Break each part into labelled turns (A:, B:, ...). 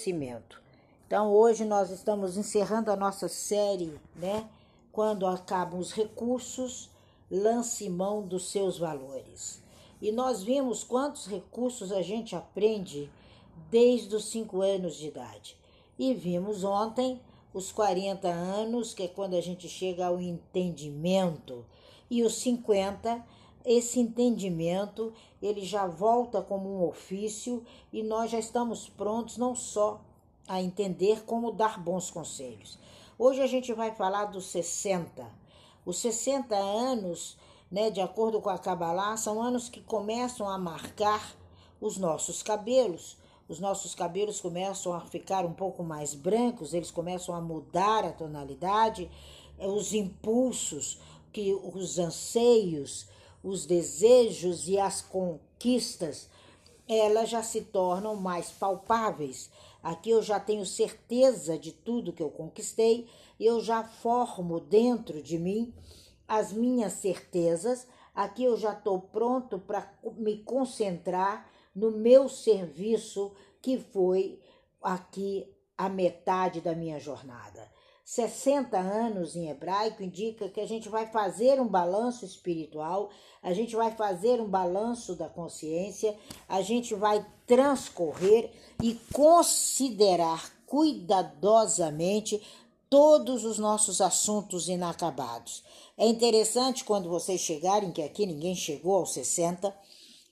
A: conhecimento. Então hoje nós estamos encerrando a nossa série, né? Quando acabam os recursos, lance mão dos seus valores. E nós vimos quantos recursos a gente aprende desde os 5 anos de idade. E vimos ontem os 40 anos, que é quando a gente chega ao entendimento, e os 50 esse entendimento ele já volta como um ofício e nós já estamos prontos não só a entender como dar bons conselhos. Hoje a gente vai falar dos 60. Os 60 anos, né, de acordo com a Kabbalah, são anos que começam a marcar os nossos cabelos. Os nossos cabelos começam a ficar um pouco mais brancos, eles começam a mudar a tonalidade, os impulsos, que os anseios, os desejos e as conquistas, elas já se tornam mais palpáveis. Aqui eu já tenho certeza de tudo que eu conquistei, eu já formo dentro de mim as minhas certezas. Aqui eu já estou pronto para me concentrar no meu serviço, que foi aqui a metade da minha jornada. 60 anos em hebraico indica que a gente vai fazer um balanço espiritual, a gente vai fazer um balanço da consciência, a gente vai transcorrer e considerar cuidadosamente todos os nossos assuntos inacabados. É interessante quando vocês chegarem, que aqui ninguém chegou aos 60,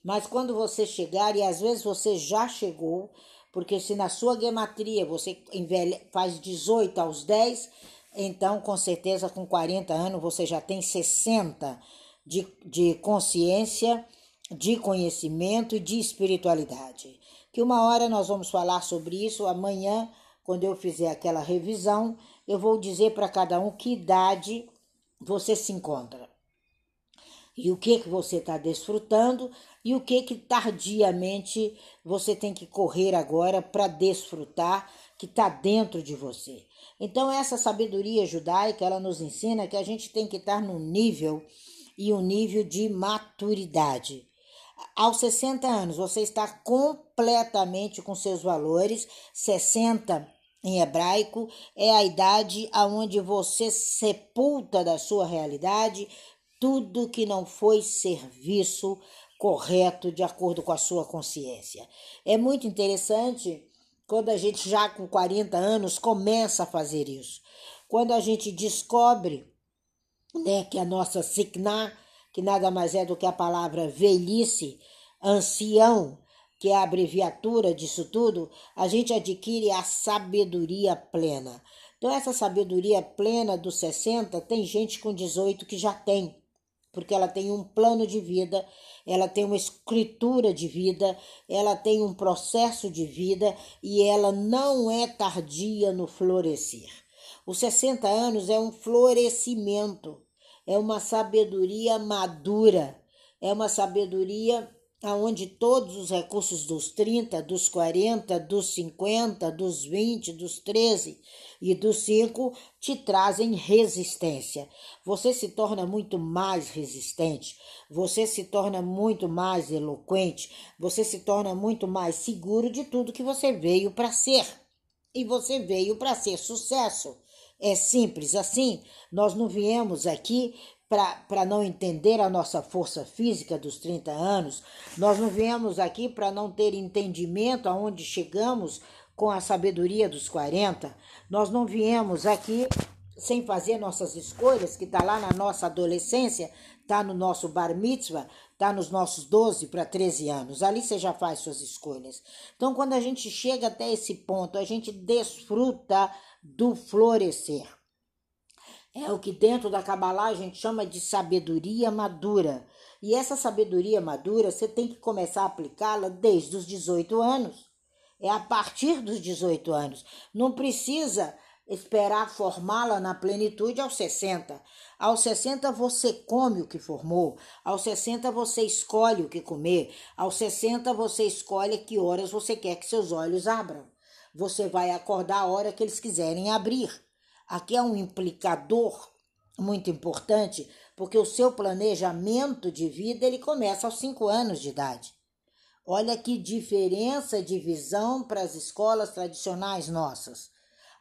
A: mas quando você chegar, e às vezes você já chegou, porque se na sua gematria você envelhe, faz 18 aos 10, então com certeza com 40 anos você já tem 60 de, de consciência, de conhecimento e de espiritualidade. Que uma hora nós vamos falar sobre isso, amanhã, quando eu fizer aquela revisão, eu vou dizer para cada um que idade você se encontra e o que que você está desfrutando e o que que tardiamente você tem que correr agora para desfrutar que está dentro de você. Então essa sabedoria judaica ela nos ensina que a gente tem que estar num nível e um nível de maturidade. Aos 60 anos você está completamente com seus valores, 60 em hebraico é a idade aonde você sepulta da sua realidade tudo que não foi serviço correto de acordo com a sua consciência. É muito interessante quando a gente já com 40 anos começa a fazer isso. Quando a gente descobre né, que a nossa sikna, que nada mais é do que a palavra velhice, ancião, que é a abreviatura disso tudo, a gente adquire a sabedoria plena. Então, essa sabedoria plena dos 60, tem gente com 18 que já tem porque ela tem um plano de vida, ela tem uma escritura de vida, ela tem um processo de vida e ela não é tardia no florescer. Os 60 anos é um florescimento, é uma sabedoria madura, é uma sabedoria aonde todos os recursos dos 30, dos 40, dos 50, dos 20, dos 13 e dos 5 te trazem resistência. Você se torna muito mais resistente, você se torna muito mais eloquente, você se torna muito mais seguro de tudo que você veio para ser. E você veio para ser sucesso. É simples assim. Nós não viemos aqui para não entender a nossa força física dos 30 anos, nós não viemos aqui para não ter entendimento aonde chegamos com a sabedoria dos 40, nós não viemos aqui sem fazer nossas escolhas, que está lá na nossa adolescência, está no nosso bar mitzvah, está nos nossos 12 para 13 anos. Ali você já faz suas escolhas. Então, quando a gente chega até esse ponto, a gente desfruta do florescer. É o que dentro da Kabbalah a gente chama de sabedoria madura. E essa sabedoria madura você tem que começar a aplicá-la desde os 18 anos. É a partir dos 18 anos. Não precisa esperar formá-la na plenitude aos 60. Aos 60 você come o que formou, aos 60 você escolhe o que comer, aos 60 você escolhe que horas você quer que seus olhos abram. Você vai acordar a hora que eles quiserem abrir. Aqui é um implicador muito importante, porque o seu planejamento de vida ele começa aos 5 anos de idade. Olha que diferença de visão para as escolas tradicionais nossas.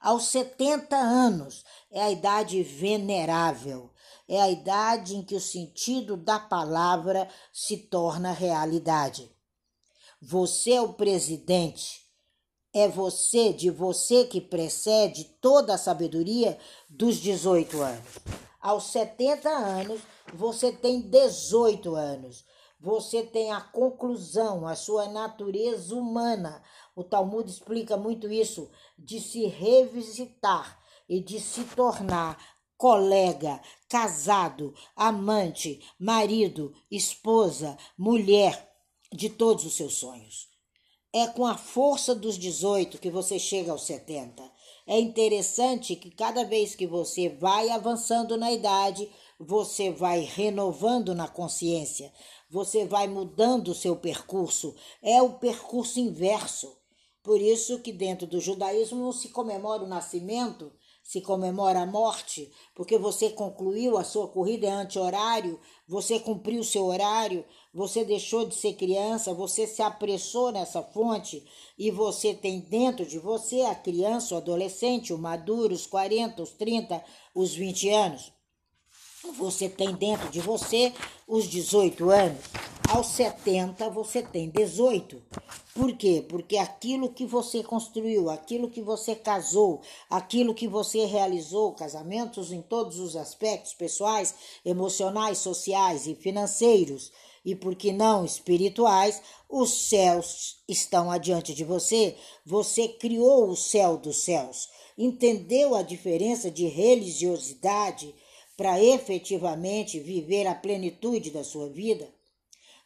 A: Aos 70 anos é a idade venerável, é a idade em que o sentido da palavra se torna realidade. Você é o presidente, é você, de você que precede toda a sabedoria dos 18 anos. Aos 70 anos, você tem 18 anos. Você tem a conclusão, a sua natureza humana. O Talmud explica muito isso, de se revisitar e de se tornar colega, casado, amante, marido, esposa, mulher de todos os seus sonhos. É com a força dos 18 que você chega aos 70. É interessante que cada vez que você vai avançando na idade, você vai renovando na consciência, você vai mudando o seu percurso. É o percurso inverso. Por isso que dentro do judaísmo não se comemora o nascimento, se comemora a morte, porque você concluiu a sua corrida anti-horário, você cumpriu seu horário, você deixou de ser criança, você se apressou nessa fonte e você tem dentro de você a criança, o adolescente, o maduro, os 40, os 30, os 20 anos. Você tem dentro de você os 18 anos. Aos 70 você tem 18. Por quê? Porque aquilo que você construiu, aquilo que você casou, aquilo que você realizou, casamentos em todos os aspectos pessoais, emocionais, sociais e financeiros, e por que não espirituais, os céus estão adiante de você. Você criou o céu dos céus, entendeu a diferença de religiosidade para efetivamente viver a plenitude da sua vida?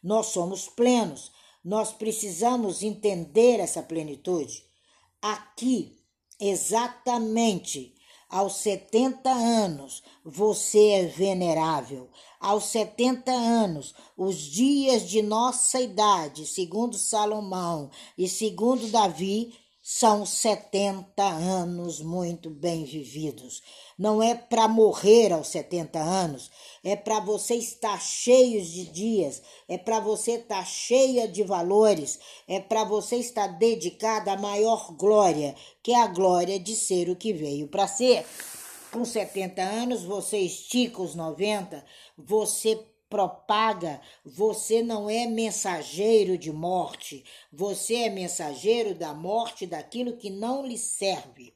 A: Nós somos plenos, nós precisamos entender essa plenitude. Aqui, exatamente aos 70 anos, você é venerável. Aos 70 anos, os dias de nossa idade, segundo Salomão e segundo Davi, são 70 anos muito bem vividos. Não é para morrer aos 70 anos, é para você estar cheio de dias, é para você estar cheia de valores, é para você estar dedicada à maior glória, que é a glória de ser o que veio para ser. Com 70 anos, você estica os 90, você propaga, você não é mensageiro de morte, você é mensageiro da morte daquilo que não lhe serve.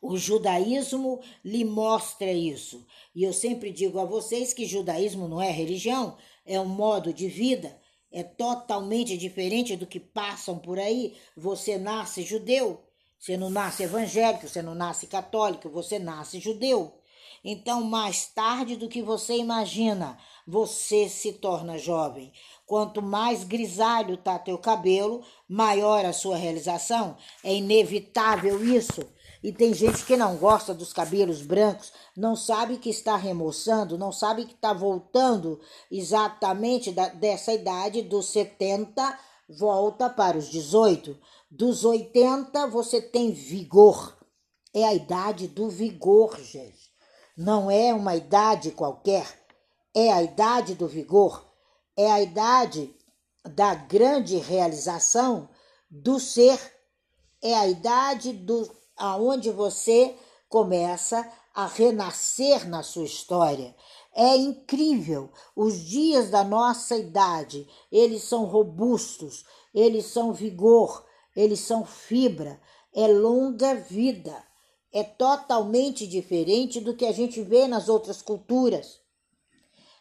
A: O judaísmo lhe mostra isso. E eu sempre digo a vocês que judaísmo não é religião, é um modo de vida. É totalmente diferente do que passam por aí. Você nasce judeu, você não nasce evangélico, você não nasce católico, você nasce judeu. Então, mais tarde do que você imagina, você se torna jovem. Quanto mais grisalho tá teu cabelo, maior a sua realização. É inevitável isso. E tem gente que não gosta dos cabelos brancos, não sabe que está remoçando, não sabe que está voltando exatamente da, dessa idade dos 70, volta para os 18. Dos 80 você tem vigor. É a idade do vigor, gente não é uma idade qualquer, é a idade do vigor, é a idade da grande realização do ser, é a idade do aonde você começa a renascer na sua história. É incrível. Os dias da nossa idade, eles são robustos, eles são vigor, eles são fibra, é longa vida é totalmente diferente do que a gente vê nas outras culturas.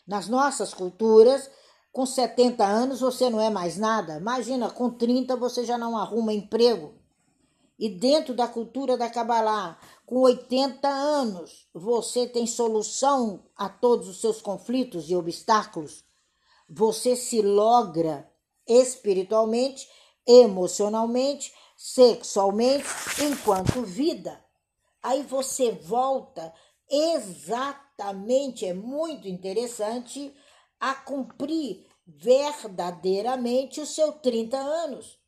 A: Nas nossas culturas, com 70 anos você não é mais nada. Imagina, com 30 você já não arruma emprego. E dentro da cultura da Kabbalah, com 80 anos, você tem solução a todos os seus conflitos e obstáculos. Você se logra espiritualmente, emocionalmente, sexualmente, enquanto vida. Aí você volta exatamente, é muito interessante, a cumprir verdadeiramente os seus 30 anos.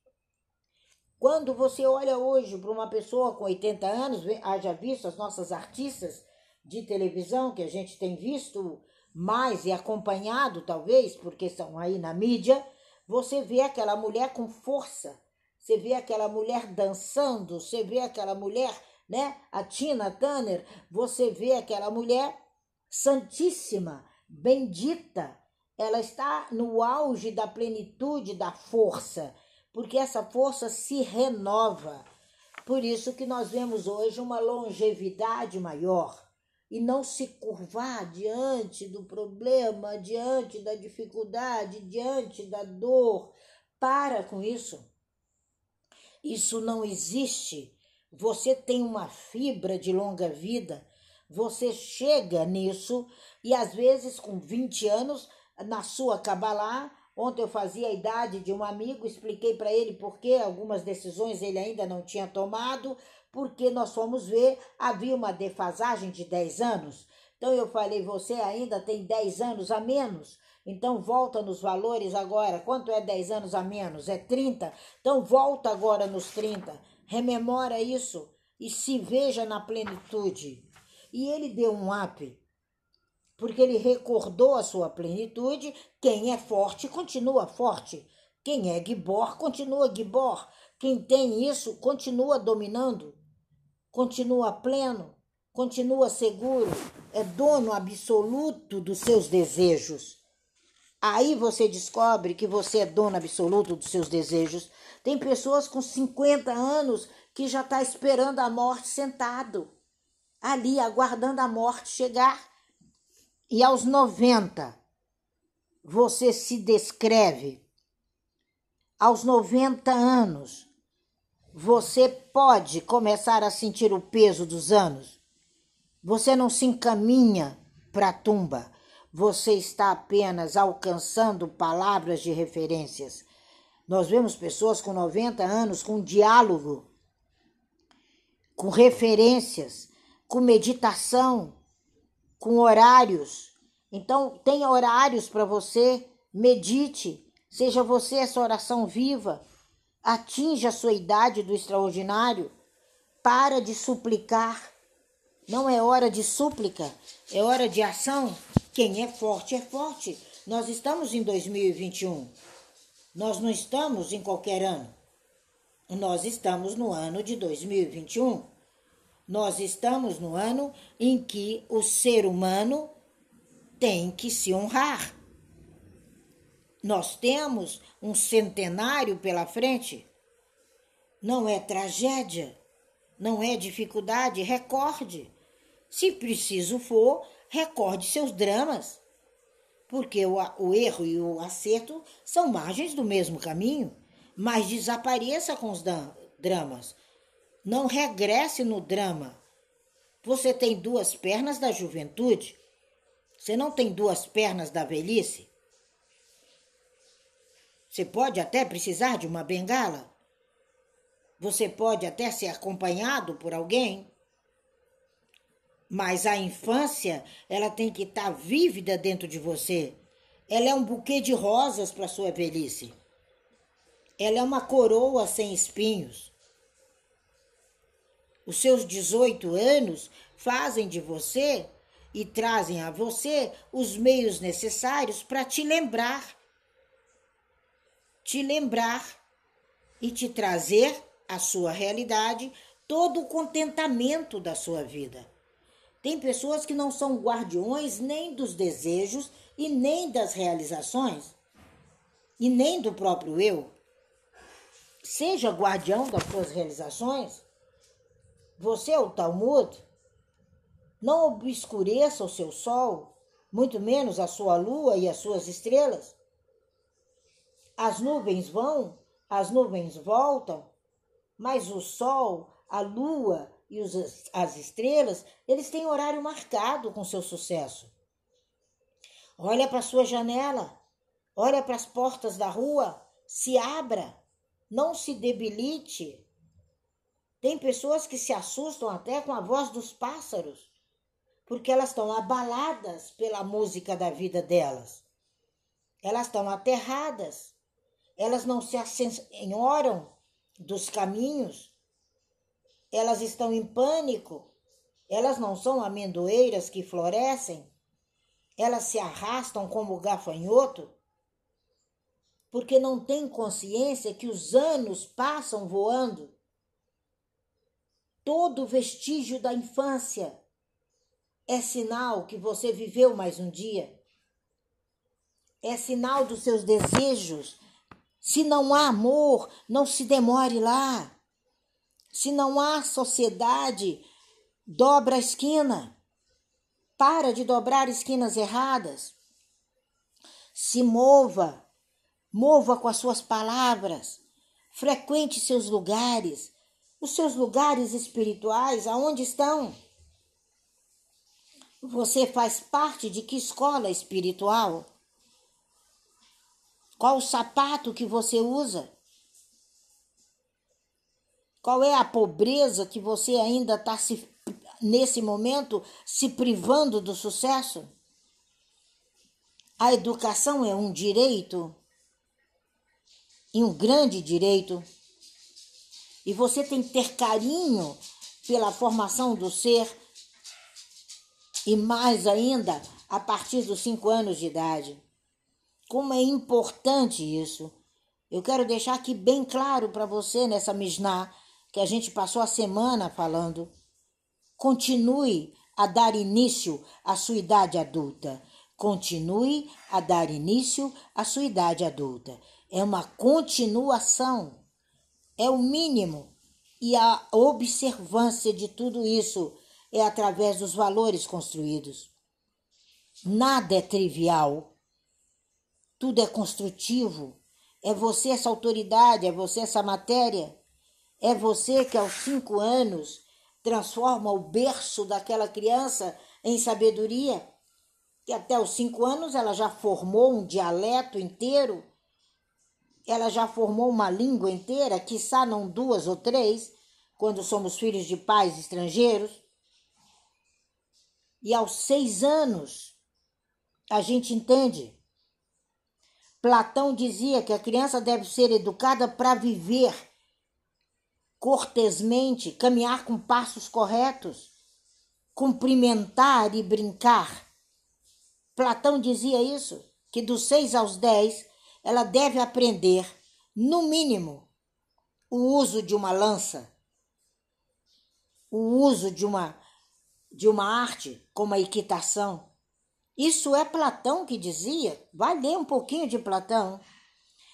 A: Quando você olha hoje para uma pessoa com 80 anos, haja visto as nossas artistas de televisão que a gente tem visto mais e acompanhado, talvez, porque estão aí na mídia, Você vê aquela mulher com força, você vê aquela mulher dançando, você vê aquela mulher, né? A Tina Turner, você vê aquela mulher santíssima, bendita. Ela está no auge da plenitude da força, porque essa força se renova. Por isso que nós vemos hoje uma longevidade maior e não se curvar diante do problema, diante da dificuldade, diante da dor. Para com isso. Isso não existe. Você tem uma fibra de longa vida, você chega nisso e às vezes com 20 anos, na sua Kabbalah, ontem eu fazia a idade de um amigo, expliquei para ele por que algumas decisões ele ainda não tinha tomado, porque nós fomos ver, havia uma defasagem de 10 anos. Então eu falei, você ainda tem 10 anos a menos. Então volta nos valores agora. Quanto é 10 anos a menos? É 30. Então volta agora nos 30. Rememora isso e se veja na plenitude. E ele deu um up, porque ele recordou a sua plenitude. Quem é forte continua forte. Quem é Gibor continua Gibor. Quem tem isso continua dominando continua pleno, continua seguro, é dono absoluto dos seus desejos. Aí você descobre que você é dono absoluto dos seus desejos. Tem pessoas com 50 anos que já está esperando a morte sentado, ali aguardando a morte chegar. E aos 90, você se descreve. Aos 90 anos, você pode começar a sentir o peso dos anos. Você não se encaminha para a tumba. Você está apenas alcançando palavras de referências. Nós vemos pessoas com 90 anos com diálogo, com referências, com meditação, com horários. Então, tenha horários para você, medite, seja você essa oração viva Atinja a sua idade do extraordinário. Para de suplicar. Não é hora de súplica, é hora de ação. Quem é forte é forte. Nós estamos em 2021. Nós não estamos em qualquer ano. Nós estamos no ano de 2021. Nós estamos no ano em que o ser humano tem que se honrar. Nós temos um centenário pela frente. Não é tragédia, não é dificuldade, recorde. Se preciso for, recorde seus dramas. Porque o, o erro e o acerto são margens do mesmo caminho. Mas desapareça com os dramas. Não regresse no drama. Você tem duas pernas da juventude. Você não tem duas pernas da velhice? Você pode até precisar de uma bengala. Você pode até ser acompanhado por alguém. Mas a infância, ela tem que estar tá vívida dentro de você. Ela é um buquê de rosas para sua velhice. Ela é uma coroa sem espinhos. Os seus 18 anos fazem de você e trazem a você os meios necessários para te lembrar te lembrar e te trazer à sua realidade todo o contentamento da sua vida. Tem pessoas que não são guardiões nem dos desejos e nem das realizações e nem do próprio eu. Seja guardião das suas realizações. Você é o Talmud. Não obscureça o seu sol, muito menos a sua lua e as suas estrelas. As nuvens vão, as nuvens voltam, mas o sol, a lua e os, as estrelas, eles têm horário marcado com seu sucesso. Olha para sua janela, olha para as portas da rua, se abra, não se debilite. Tem pessoas que se assustam até com a voz dos pássaros, porque elas estão abaladas pela música da vida delas. Elas estão aterradas elas não se assenhoram dos caminhos, elas estão em pânico, elas não são amendoeiras que florescem, elas se arrastam como gafanhoto. porque não tem consciência que os anos passam voando. Todo vestígio da infância é sinal que você viveu mais um dia. É sinal dos seus desejos. Se não há amor, não se demore lá. Se não há sociedade, dobra a esquina. Para de dobrar esquinas erradas. Se mova Mova com as suas palavras. Frequente seus lugares. Os seus lugares espirituais, aonde estão? Você faz parte de que escola espiritual? Qual o sapato que você usa? Qual é a pobreza que você ainda está se nesse momento se privando do sucesso? A educação é um direito e um grande direito. E você tem que ter carinho pela formação do ser e mais ainda a partir dos cinco anos de idade. Como é importante isso. Eu quero deixar aqui bem claro para você nessa Mishnah que a gente passou a semana falando. Continue a dar início à sua idade adulta. Continue a dar início à sua idade adulta é uma continuação, é o mínimo. E a observância de tudo isso é através dos valores construídos. Nada é trivial, tudo é construtivo. É você essa autoridade, é você essa matéria, é você que aos cinco anos transforma o berço daquela criança em sabedoria, que até os cinco anos ela já formou um dialeto inteiro ela já formou uma língua inteira, quiçá não duas ou três, quando somos filhos de pais estrangeiros. E aos seis anos, a gente entende. Platão dizia que a criança deve ser educada para viver cortesmente, caminhar com passos corretos, cumprimentar e brincar. Platão dizia isso, que dos seis aos dez ela deve aprender, no mínimo, o uso de uma lança, o uso de uma de uma arte como a equitação. Isso é Platão que dizia. Vai ler um pouquinho de Platão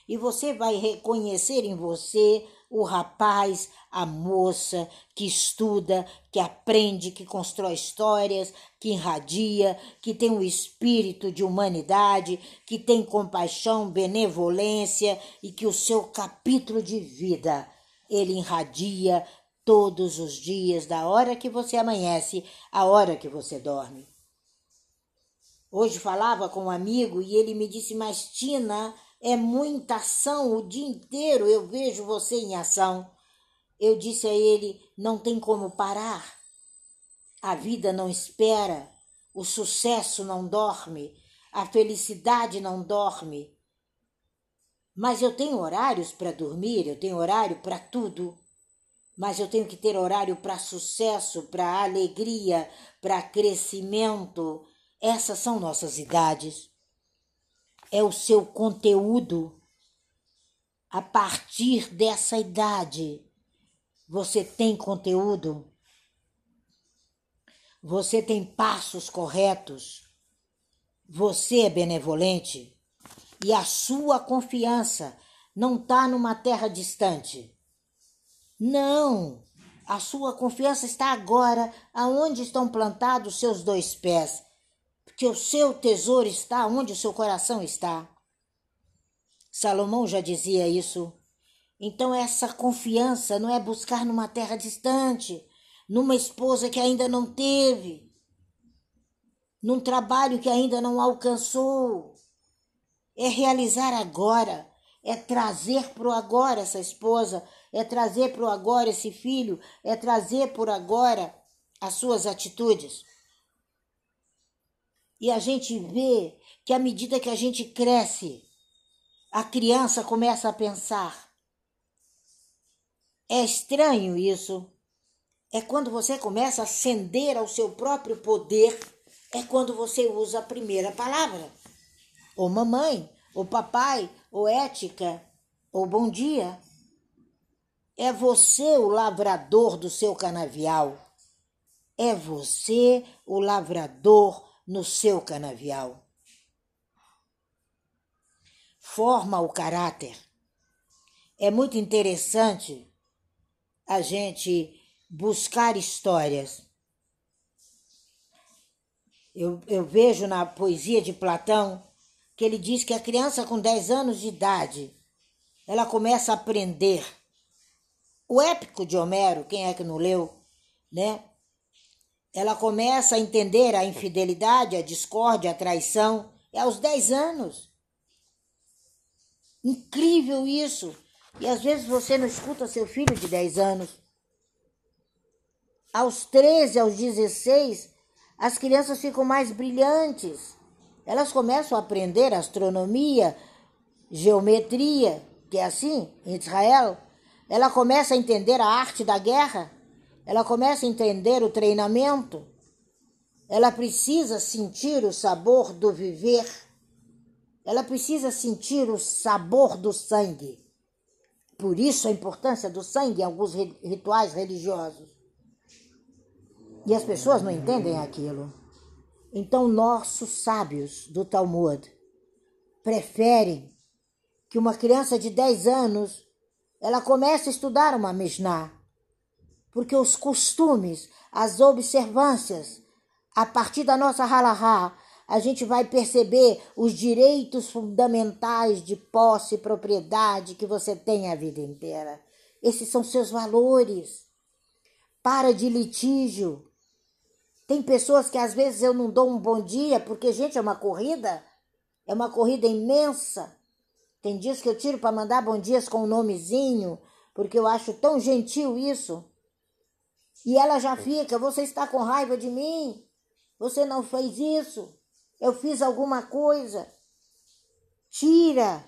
A: e você vai reconhecer em você o rapaz, a moça que estuda, que aprende, que constrói histórias, que irradia, que tem um espírito de humanidade, que tem compaixão, benevolência e que o seu capítulo de vida ele irradia todos os dias, da hora que você amanhece à hora que você dorme. Hoje falava com um amigo e ele me disse: Mas Tina, é muita ação o dia inteiro, eu vejo você em ação. Eu disse a ele: não tem como parar. A vida não espera, o sucesso não dorme, a felicidade não dorme. Mas eu tenho horários para dormir, eu tenho horário para tudo. Mas eu tenho que ter horário para sucesso, para alegria, para crescimento. Essas são nossas idades é o seu conteúdo. A partir dessa idade, você tem conteúdo, você tem passos corretos, você é benevolente e a sua confiança não está numa terra distante. Não! A sua confiança está agora aonde estão plantados seus dois pés que o seu tesouro está onde o seu coração está. Salomão já dizia isso. Então, essa confiança não é buscar numa terra distante, numa esposa que ainda não teve, num trabalho que ainda não alcançou. É realizar agora, é trazer para o agora essa esposa, é trazer para o agora esse filho, é trazer por agora as suas atitudes. E a gente vê que à medida que a gente cresce, a criança começa a pensar. É estranho isso. É quando você começa a ascender ao seu próprio poder, é quando você usa a primeira palavra. Ou mamãe, ou papai, ou ética, ou bom dia. É você o lavrador do seu canavial. É você o lavrador no seu canavial. Forma o caráter. É muito interessante a gente buscar histórias. Eu, eu vejo na poesia de Platão que ele diz que a criança com 10 anos de idade ela começa a aprender. O épico de Homero, quem é que não leu, né? Ela começa a entender a infidelidade, a discórdia, a traição, é aos 10 anos. Incrível isso. E às vezes você não escuta seu filho de 10 anos. Aos 13, aos 16, as crianças ficam mais brilhantes. Elas começam a aprender astronomia, geometria, que é assim em Israel. Ela começa a entender a arte da guerra. Ela começa a entender o treinamento. Ela precisa sentir o sabor do viver. Ela precisa sentir o sabor do sangue. Por isso a importância do sangue em alguns rituais religiosos. E as pessoas não entendem aquilo. Então, nossos sábios do Talmud preferem que uma criança de 10 anos ela comece a estudar uma Mishnah, porque os costumes, as observâncias, a partir da nossa halahá, a gente vai perceber os direitos fundamentais de posse e propriedade que você tem a vida inteira. Esses são seus valores. Para de litígio. Tem pessoas que às vezes eu não dou um bom dia, porque, gente, é uma corrida, é uma corrida imensa. Tem dias que eu tiro para mandar bom dias com um nomezinho, porque eu acho tão gentil isso. E ela já fica, você está com raiva de mim? Você não fez isso? Eu fiz alguma coisa. Tira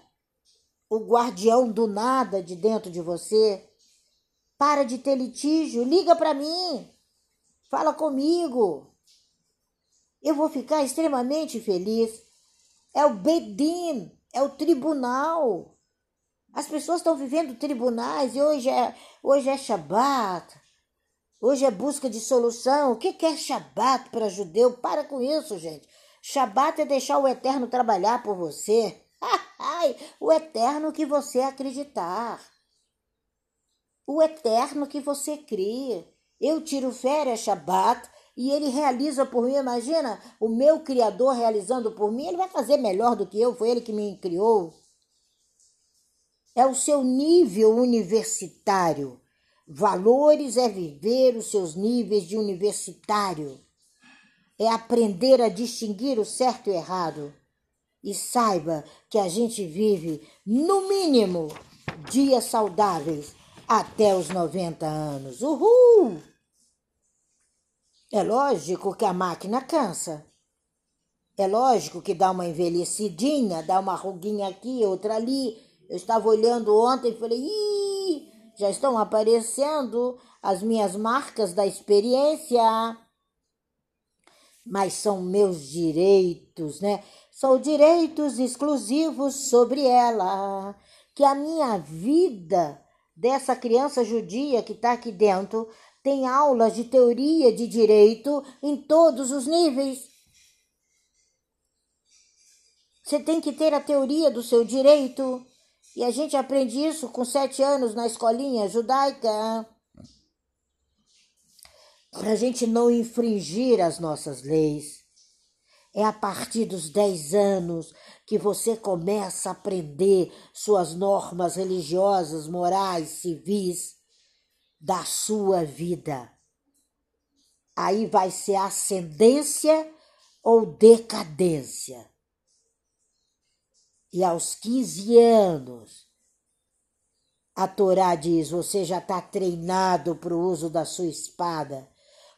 A: o guardião do nada de dentro de você. Para de ter litígio, liga para mim. Fala comigo. Eu vou ficar extremamente feliz. É o Bedin, é o tribunal. As pessoas estão vivendo tribunais e hoje é, hoje é Shabat. Hoje é busca de solução. O que é Shabat para judeu? Para com isso, gente. Shabat é deixar o Eterno trabalhar por você. o Eterno que você acreditar. O Eterno que você crê. Eu tiro férias Shabat e ele realiza por mim. Imagina o meu Criador realizando por mim. Ele vai fazer melhor do que eu. Foi ele que me criou. É o seu nível universitário. Valores é viver os seus níveis de universitário é aprender a distinguir o certo e o errado. E saiba que a gente vive, no mínimo, dias saudáveis até os 90 anos. Uhul! É lógico que a máquina cansa. É lógico que dá uma envelhecidinha, dá uma ruguinha aqui, outra ali. Eu estava olhando ontem e falei, Ih, já estão aparecendo as minhas marcas da experiência mas são meus direitos, né? São direitos exclusivos sobre ela. Que a minha vida dessa criança judia que está aqui dentro tem aulas de teoria de direito em todos os níveis. Você tem que ter a teoria do seu direito. E a gente aprende isso com sete anos na escolinha judaica para a gente não infringir as nossas leis. É a partir dos 10 anos que você começa a aprender suas normas religiosas, morais, civis da sua vida. Aí vai ser ascendência ou decadência. E aos 15 anos, a Torá diz: você já está treinado para o uso da sua espada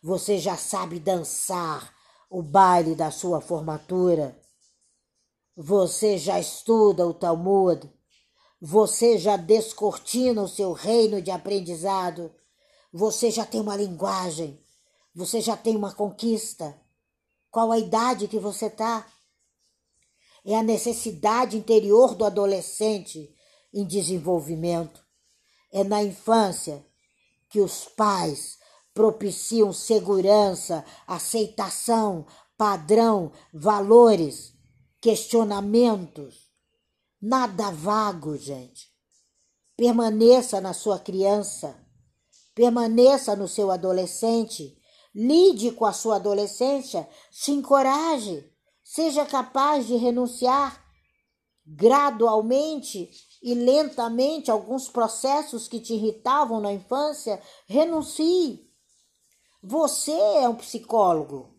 A: você já sabe dançar o baile da sua formatura. Você já estuda o Talmud. Você já descortina o seu reino de aprendizado. Você já tem uma linguagem. Você já tem uma conquista. Qual a idade que você está? É a necessidade interior do adolescente em desenvolvimento. É na infância que os pais propiciam segurança, aceitação, padrão, valores, questionamentos. Nada vago, gente. Permaneça na sua criança, permaneça no seu adolescente, lide com a sua adolescência, se encoraje, seja capaz de renunciar gradualmente e lentamente alguns processos que te irritavam na infância, renuncie. Você é um psicólogo.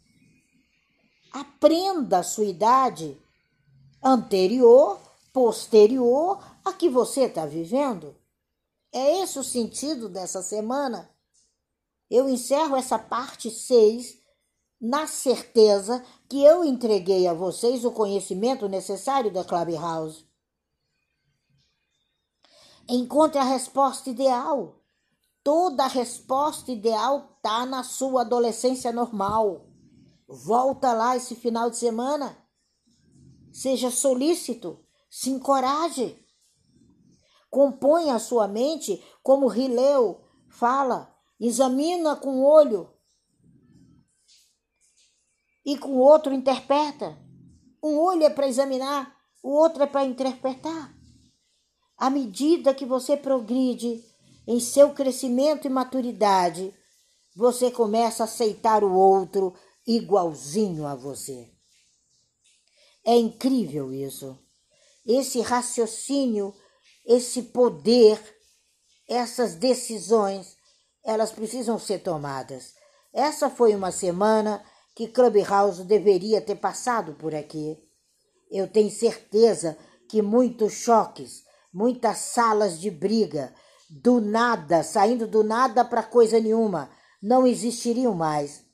A: Aprenda a sua idade anterior, posterior a que você está vivendo. É esse o sentido dessa semana. Eu encerro essa parte 6 na certeza que eu entreguei a vocês o conhecimento necessário da Clubhouse. Encontre a resposta ideal. Toda a resposta ideal tá na sua adolescência normal. Volta lá esse final de semana. Seja solícito, se encoraje. Componha a sua mente, como Rileu fala, examina com um olho e com o outro interpreta. Um olho é para examinar, o outro é para interpretar. À medida que você progride em seu crescimento e maturidade, você começa a aceitar o outro igualzinho a você. É incrível isso. Esse raciocínio, esse poder, essas decisões, elas precisam ser tomadas. Essa foi uma semana que Clubhouse deveria ter passado por aqui. Eu tenho certeza que muitos choques, muitas salas de briga, do nada, saindo do nada para coisa nenhuma, não existiriam mais.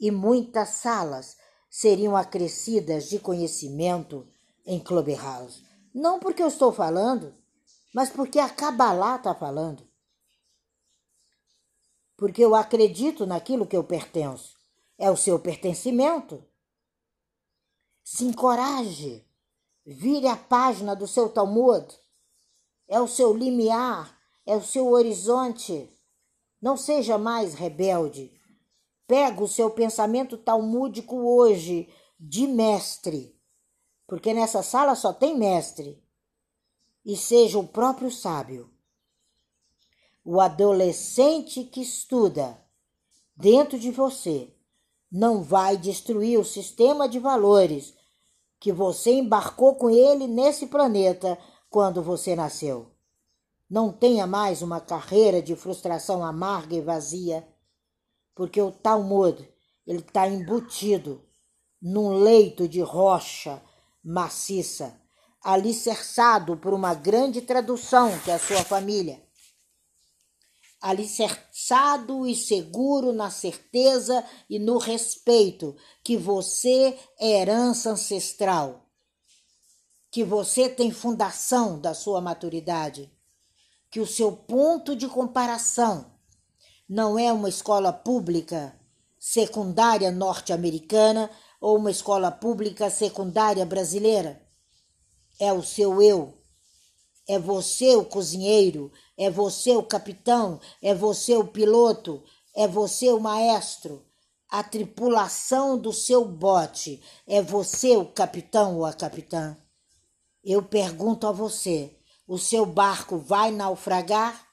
A: E muitas salas seriam acrescidas de conhecimento em Clubhouse. Não porque eu estou falando, mas porque a Kabbalah está falando. Porque eu acredito naquilo que eu pertenço. É o seu pertencimento. Se encoraje. Vire a página do seu Talmud. É o seu limiar, é o seu horizonte. Não seja mais rebelde. Pega o seu pensamento talmúdico hoje de mestre, porque nessa sala só tem mestre, e seja o próprio sábio. O adolescente que estuda dentro de você não vai destruir o sistema de valores que você embarcou com ele nesse planeta quando você nasceu. Não tenha mais uma carreira de frustração amarga e vazia, porque o Talmud ele está embutido num leito de rocha maciça, alicerçado por uma grande tradução que é a sua família. Alicerçado e seguro na certeza e no respeito que você é herança ancestral, que você tem fundação da sua maturidade que o seu ponto de comparação não é uma escola pública secundária norte-americana ou uma escola pública secundária brasileira. É o seu eu. É você o cozinheiro, é você o capitão, é você o piloto, é você o maestro. A tripulação do seu bote é você o capitão ou a capitã. Eu pergunto a você: o seu barco vai naufragar?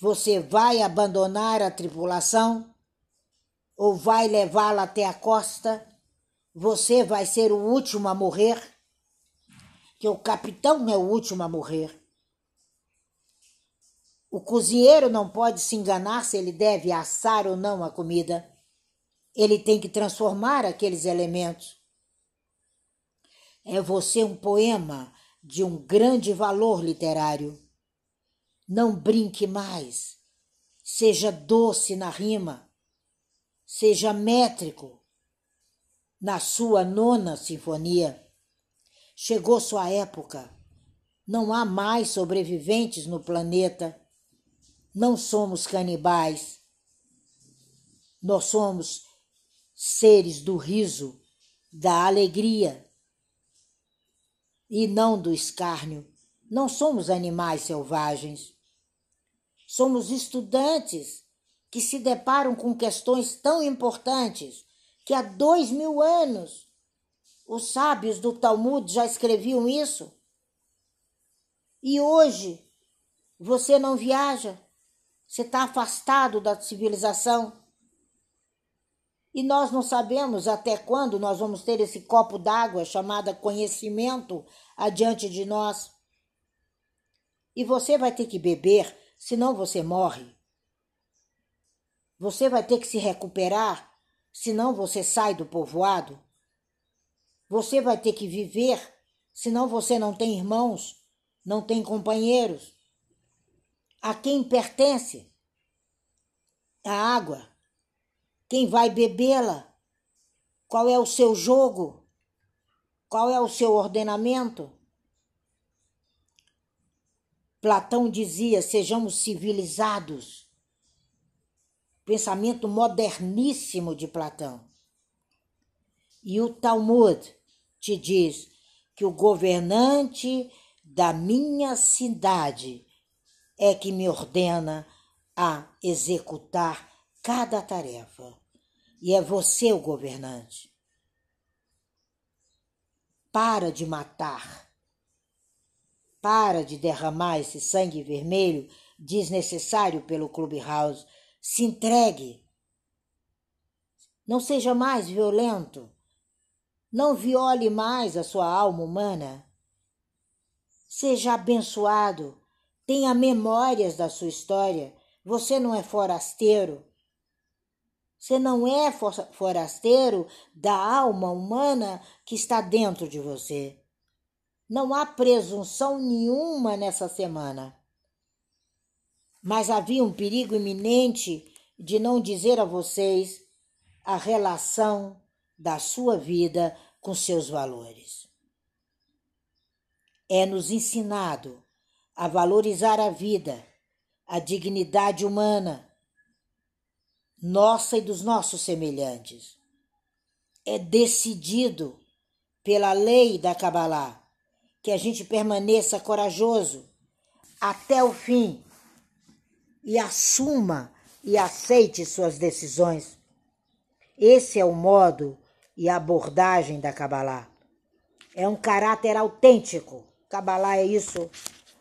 A: Você vai abandonar a tripulação? Ou vai levá-la até a costa? Você vai ser o último a morrer? Que o capitão é o último a morrer. O cozinheiro não pode se enganar se ele deve assar ou não a comida. Ele tem que transformar aqueles elementos. É você um poema de um grande valor literário. Não brinque mais. Seja doce na rima. Seja métrico na sua nona sinfonia. Chegou sua época. Não há mais sobreviventes no planeta. Não somos canibais. Nós somos seres do riso, da alegria, e não do escárnio. Não somos animais selvagens. Somos estudantes que se deparam com questões tão importantes que há dois mil anos os sábios do Talmud já escreviam isso. E hoje você não viaja, você está afastado da civilização. E nós não sabemos até quando nós vamos ter esse copo d'água chamado conhecimento adiante de nós. E você vai ter que beber, senão você morre. Você vai ter que se recuperar, senão você sai do povoado. Você vai ter que viver, senão você não tem irmãos, não tem companheiros. A quem pertence a água? Quem vai bebê-la? Qual é o seu jogo? Qual é o seu ordenamento? Platão dizia: sejamos civilizados. Pensamento moderníssimo de Platão. E o Talmud te diz que o governante da minha cidade é que me ordena a executar cada tarefa. E é você o governante. Para de matar. Para de derramar esse sangue vermelho desnecessário pelo Clubhouse. Se entregue. Não seja mais violento. Não viole mais a sua alma humana. Seja abençoado. Tenha memórias da sua história. Você não é forasteiro. Você não é forasteiro da alma humana que está dentro de você. Não há presunção nenhuma nessa semana. Mas havia um perigo iminente de não dizer a vocês a relação da sua vida com seus valores. É nos ensinado a valorizar a vida, a dignidade humana, nossa e dos nossos semelhantes. É decidido pela lei da Kabbalah que a gente permaneça corajoso até o fim e assuma e aceite suas decisões. Esse é o modo e a abordagem da Kabbalah. É um caráter autêntico. Kabbalah é isso.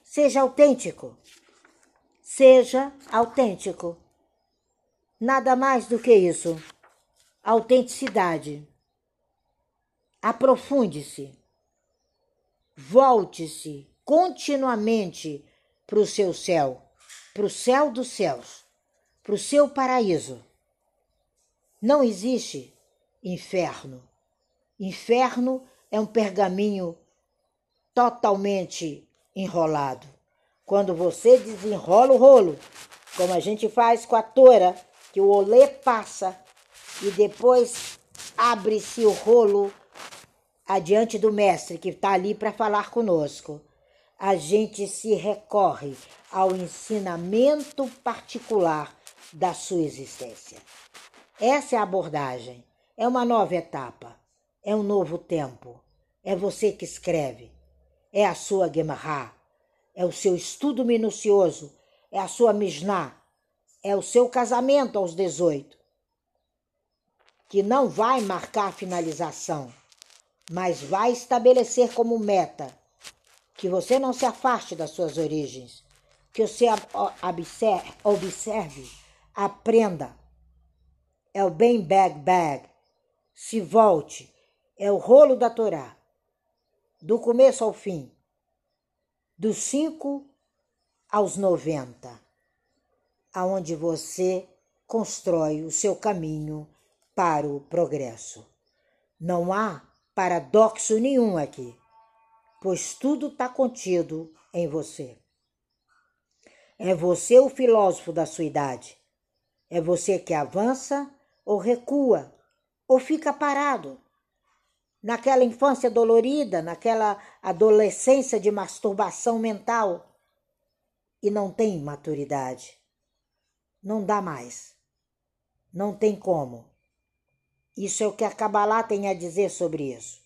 A: Seja autêntico. Seja autêntico. Nada mais do que isso. Autenticidade. Aprofunde-se. Volte-se continuamente para o seu céu, para o céu dos céus, para o seu paraíso. Não existe inferno. Inferno é um pergaminho totalmente enrolado. Quando você desenrola o rolo, como a gente faz com a tora, que o olê passa e depois abre-se o rolo adiante do mestre que está ali para falar conosco. A gente se recorre ao ensinamento particular da sua existência. Essa é a abordagem. É uma nova etapa. É um novo tempo. É você que escreve. É a sua Gemara. É o seu estudo minucioso. É a sua Mishnah é o seu casamento aos 18, que não vai marcar finalização, mas vai estabelecer como meta que você não se afaste das suas origens, que você observe, observe aprenda. É o bem bag bag, se volte, é o rolo da Torá, do começo ao fim, dos 5 aos 90 aonde você constrói o seu caminho para o progresso. Não há paradoxo nenhum aqui, pois tudo está contido em você. É você o filósofo da sua idade. É você que avança ou recua, ou fica parado. Naquela infância dolorida, naquela adolescência de masturbação mental, e não tem maturidade. Não dá mais. Não tem como. Isso é o que a Kabbalah tem a dizer sobre isso.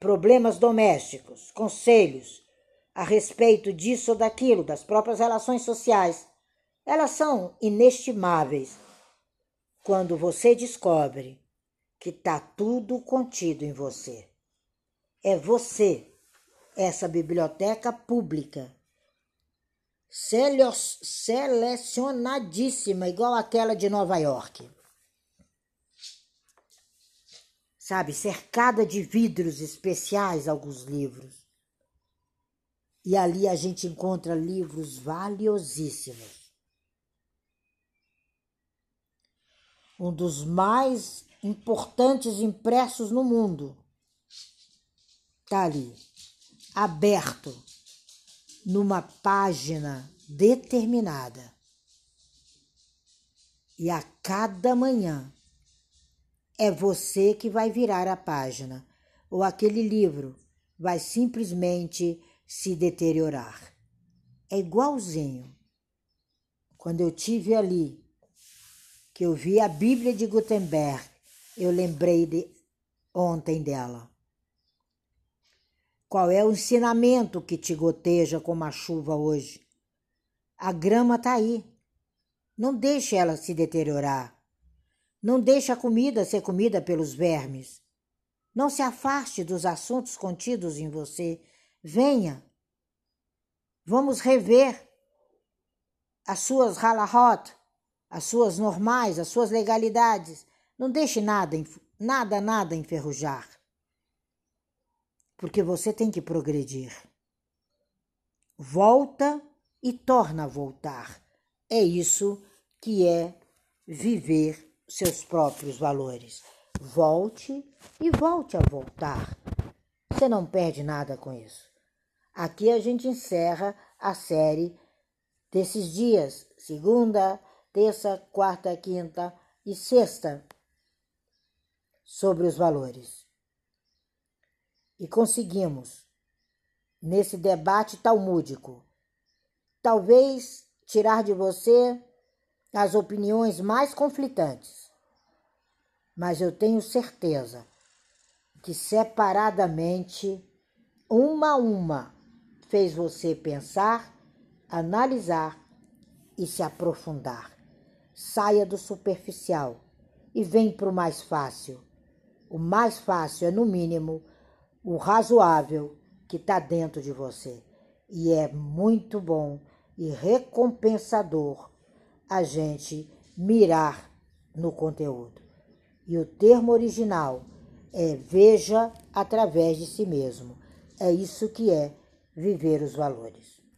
A: problemas domésticos, conselhos a respeito disso ou daquilo, das próprias relações sociais. Elas são inestimáveis quando você descobre que está tudo contido em você. É você, essa biblioteca pública, selecionadíssima, igual aquela de Nova York. Sabe, cercada de vidros especiais, alguns livros. E ali a gente encontra livros valiosíssimos. Um dos mais importantes impressos no mundo está ali, aberto numa página determinada. E a cada manhã é você que vai virar a página, ou aquele livro vai simplesmente se deteriorar. É igualzinho. Quando eu tive ali, que eu vi a Bíblia de Gutenberg, eu lembrei de ontem dela. Qual é o ensinamento que te goteja como a chuva hoje? A grama está aí. Não deixe ela se deteriorar. Não deixe a comida ser comida pelos vermes. Não se afaste dos assuntos contidos em você. Venha. Vamos rever as suas halahot, as suas normais, as suas legalidades. Não deixe nada, nada, nada enferrujar porque você tem que progredir. Volta e torna a voltar. É isso que é viver seus próprios valores. Volte e volte a voltar. Você não perde nada com isso. Aqui a gente encerra a série desses dias, segunda, terça, quarta, quinta e sexta, sobre os valores e conseguimos, nesse debate talmúdico, talvez tirar de você as opiniões mais conflitantes. Mas eu tenho certeza que separadamente, uma a uma, fez você pensar, analisar e se aprofundar. Saia do superficial e vem para o mais fácil. O mais fácil é, no mínimo, o razoável que está dentro de você. E é muito bom e recompensador a gente mirar no conteúdo. E o termo original é veja através de si mesmo. É isso que é viver os valores.